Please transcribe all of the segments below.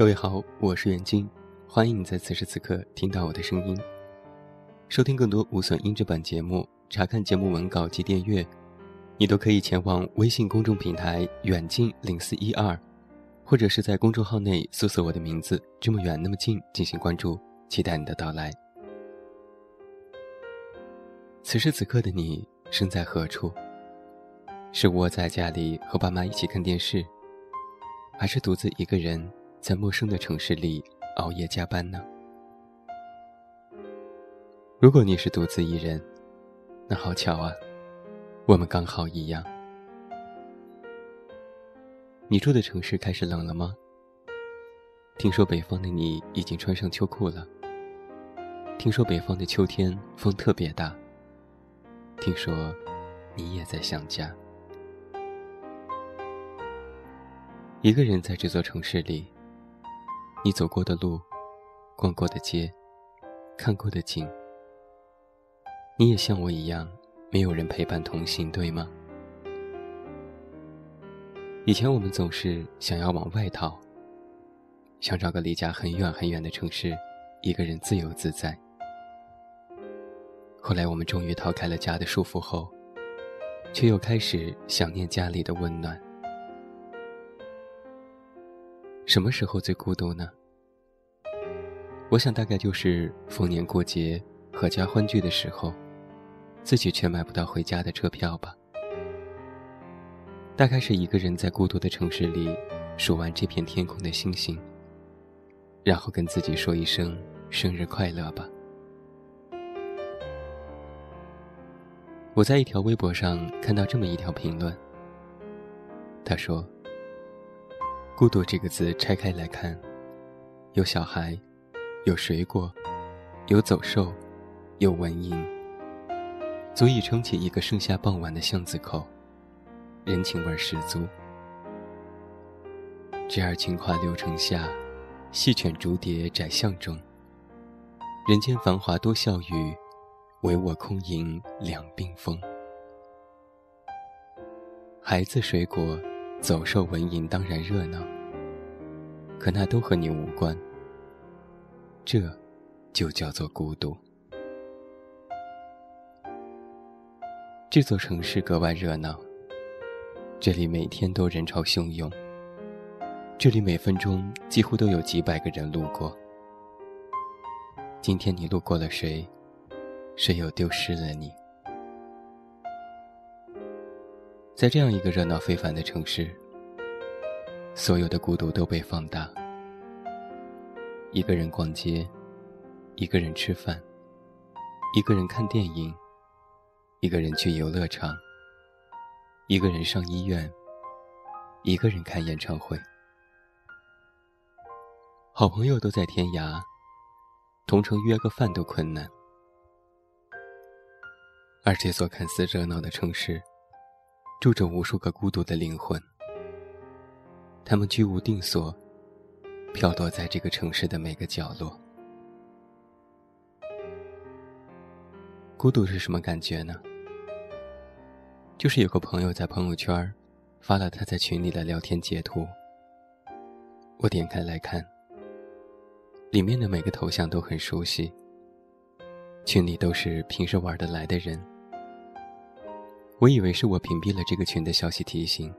各位好，我是袁晶，欢迎你在此时此刻听到我的声音。收听更多无损音质版节目，查看节目文稿及订阅，你都可以前往微信公众平台“远近零四一二”，或者是在公众号内搜索我的名字“这么远那么近”进行关注，期待你的到来。此时此刻的你身在何处？是窝在家里和爸妈一起看电视，还是独自一个人在陌生的城市里熬夜加班呢？如果你是独自一人，那好巧啊，我们刚好一样。你住的城市开始冷了吗？听说北方的你已经穿上秋裤了。听说北方的秋天风特别大。听说，你也在想家。一个人在这座城市里，你走过的路，逛过的街，看过的景，你也像我一样，没有人陪伴同行，对吗？以前我们总是想要往外逃，想找个离家很远很远的城市，一个人自由自在。后来我们终于逃开了家的束缚后，却又开始想念家里的温暖。什么时候最孤独呢？我想大概就是逢年过节、阖家欢聚的时候，自己却买不到回家的车票吧。大概是一个人在孤独的城市里数完这片天空的星星，然后跟自己说一声生日快乐吧。我在一条微博上看到这么一条评论。他说：“孤独这个字拆开来看，有小孩，有水果，有走兽，有蚊蝇，足以撑起一个盛夏傍晚的巷子口，人情味十足。侄儿情话流城下，细犬逐蝶窄巷中。人间繁华多笑语。”唯我空吟两鬓风。孩子、水果、走兽、闻蝇当然热闹，可那都和你无关。这，就叫做孤独。这座城市格外热闹，这里每天都人潮汹涌，这里每分钟几乎都有几百个人路过。今天你路过了谁？谁又丢失了你？在这样一个热闹非凡的城市，所有的孤独都被放大。一个人逛街，一个人吃饭，一个人看电影，一个人去游乐场，一个人上医院，一个人看演唱会。好朋友都在天涯，同城约个饭都困难。而这座看似热闹的城市，住着无数个孤独的灵魂。他们居无定所，飘落在这个城市的每个角落。孤独是什么感觉呢？就是有个朋友在朋友圈发了他在群里的聊天截图。我点开来看，里面的每个头像都很熟悉。群里都是平时玩得来的人。我以为是我屏蔽了这个群的消息提醒。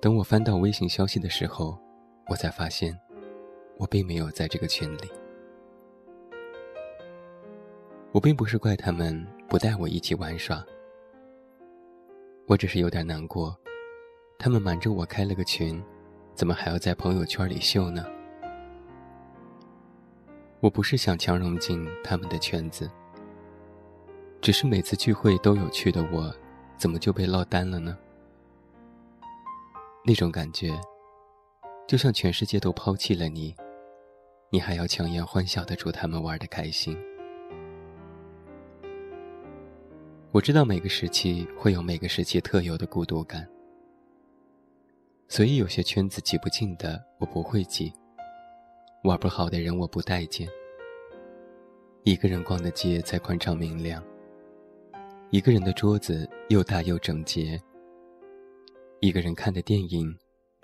等我翻到微信消息的时候，我才发现，我并没有在这个群里。我并不是怪他们不带我一起玩耍，我只是有点难过，他们瞒着我开了个群，怎么还要在朋友圈里秀呢？我不是想强融进他们的圈子。只是每次聚会都有趣的我，怎么就被落单了呢？那种感觉，就像全世界都抛弃了你，你还要强颜欢笑的祝他们玩的开心。我知道每个时期会有每个时期特有的孤独感，所以有些圈子挤不进的我不会挤，玩不好的人我不待见。一个人逛的街才宽敞明亮。一个人的桌子又大又整洁。一个人看的电影，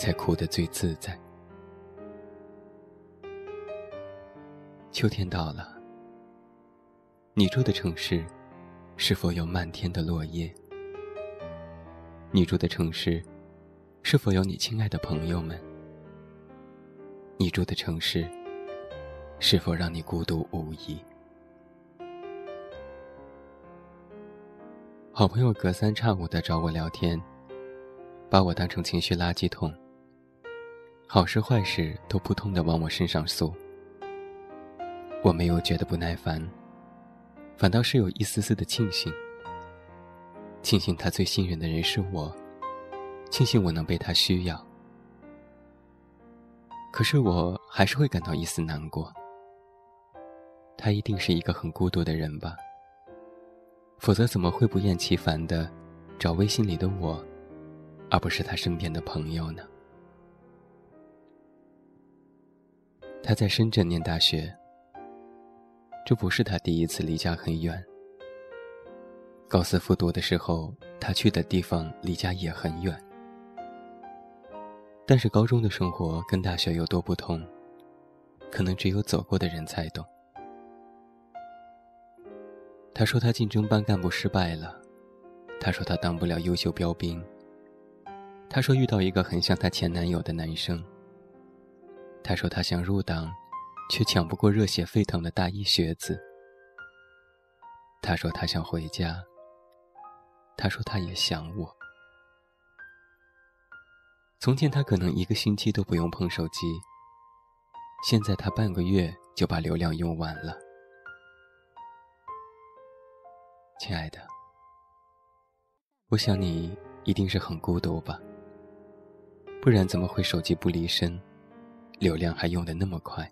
才哭得最自在。秋天到了，你住的城市是否有漫天的落叶？你住的城市是否有你亲爱的朋友们？你住的城市是否让你孤独无依？好朋友隔三差五的找我聊天，把我当成情绪垃圾桶，好事坏事都扑通的往我身上诉。我没有觉得不耐烦，反倒是有一丝丝的庆幸。庆幸他最信任的人是我，庆幸我能被他需要。可是我还是会感到一丝难过。他一定是一个很孤独的人吧？否则怎么会不厌其烦的找微信里的我，而不是他身边的朋友呢？他在深圳念大学。这不是他第一次离家很远。高四复读的时候，他去的地方离家也很远。但是高中的生活跟大学有多不同，可能只有走过的人才懂。他说他竞争班干部失败了，他说他当不了优秀标兵，他说遇到一个很像他前男友的男生，他说他想入党。却抢不过热血沸腾的大一学子。他说他想回家。他说他也想我。从前他可能一个星期都不用碰手机，现在他半个月就把流量用完了。亲爱的，我想你一定是很孤独吧？不然怎么会手机不离身，流量还用的那么快？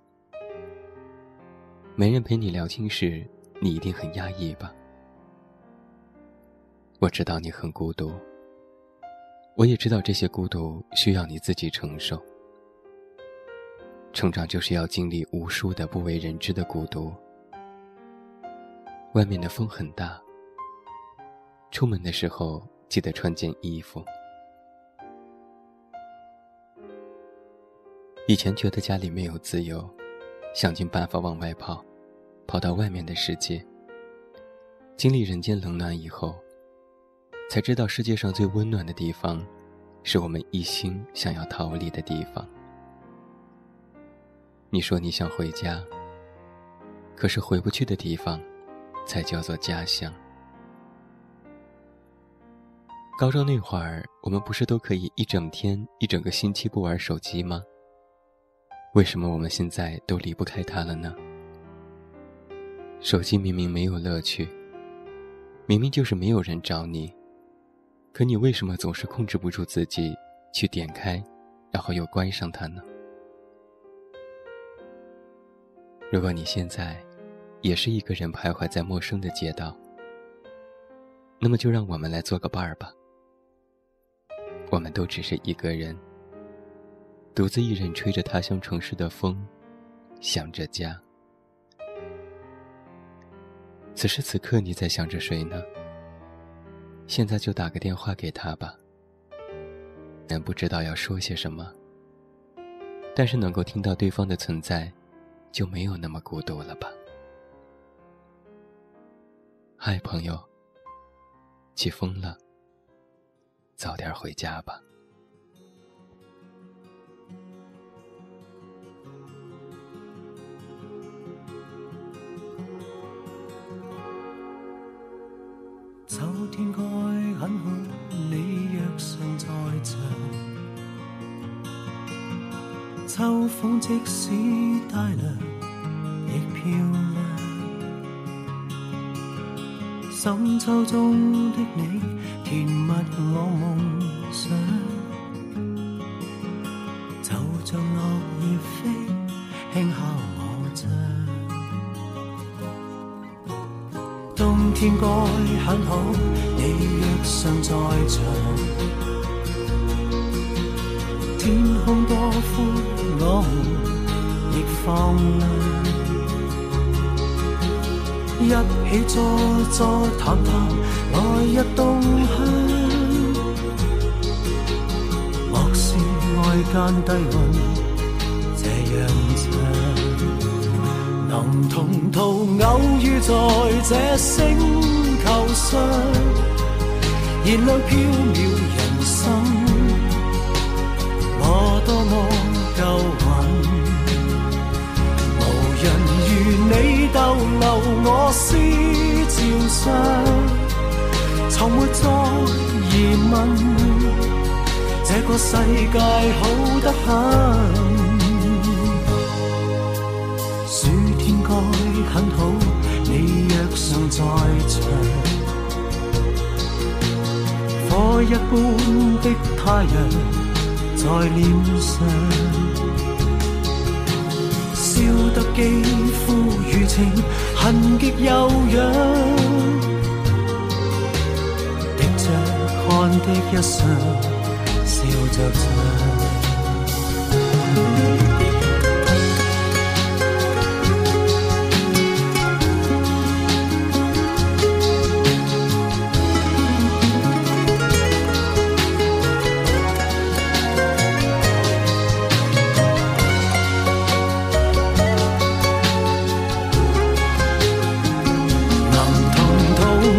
没人陪你聊心事，你一定很压抑吧？我知道你很孤独，我也知道这些孤独需要你自己承受。成长就是要经历无数的不为人知的孤独。外面的风很大，出门的时候记得穿件衣服。以前觉得家里没有自由。想尽办法往外跑，跑到外面的世界。经历人间冷暖以后，才知道世界上最温暖的地方，是我们一心想要逃离的地方。你说你想回家，可是回不去的地方，才叫做家乡。高中那会儿，我们不是都可以一整天、一整个星期不玩手机吗？为什么我们现在都离不开它了呢？手机明明没有乐趣，明明就是没有人找你，可你为什么总是控制不住自己去点开，然后又关上它呢？如果你现在也是一个人徘徊在陌生的街道，那么就让我们来做个伴儿吧。我们都只是一个人。独自一人吹着他乡城市的风，想着家。此时此刻你在想着谁呢？现在就打个电话给他吧。能不知道要说些什么，但是能够听到对方的存在，就没有那么孤独了吧？嗨，朋友，起风了，早点回家吧。秋天该很好，你若尚在场。秋风即使带凉，亦漂亮。深秋中的你，填密我梦想。就像落叶飞，轻敲我窗。冬天该很好，你若尚在场。天空多宽，我们亦放亮。一起坐坐谈谈，来日动向。莫视外间低温，这样长。能同途偶遇在这星球上，燃亮飘渺人生。我多么够我思潮上，从没再疑问，这个世界好得很。暑天该很好，你若尚在场，火一般的太阳在脸上，烧得肌肤如情，痕极柔痒，滴着汗的一双，笑着唱。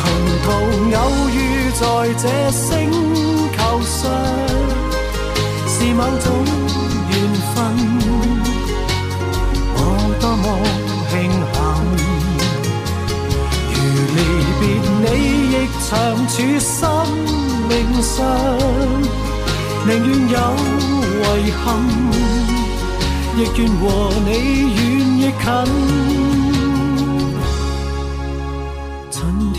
同途偶遇在这星。球上是某种缘分，我多么庆幸。如离别你，亦长处生命上，宁愿有遗憾，亦愿和你远亦近。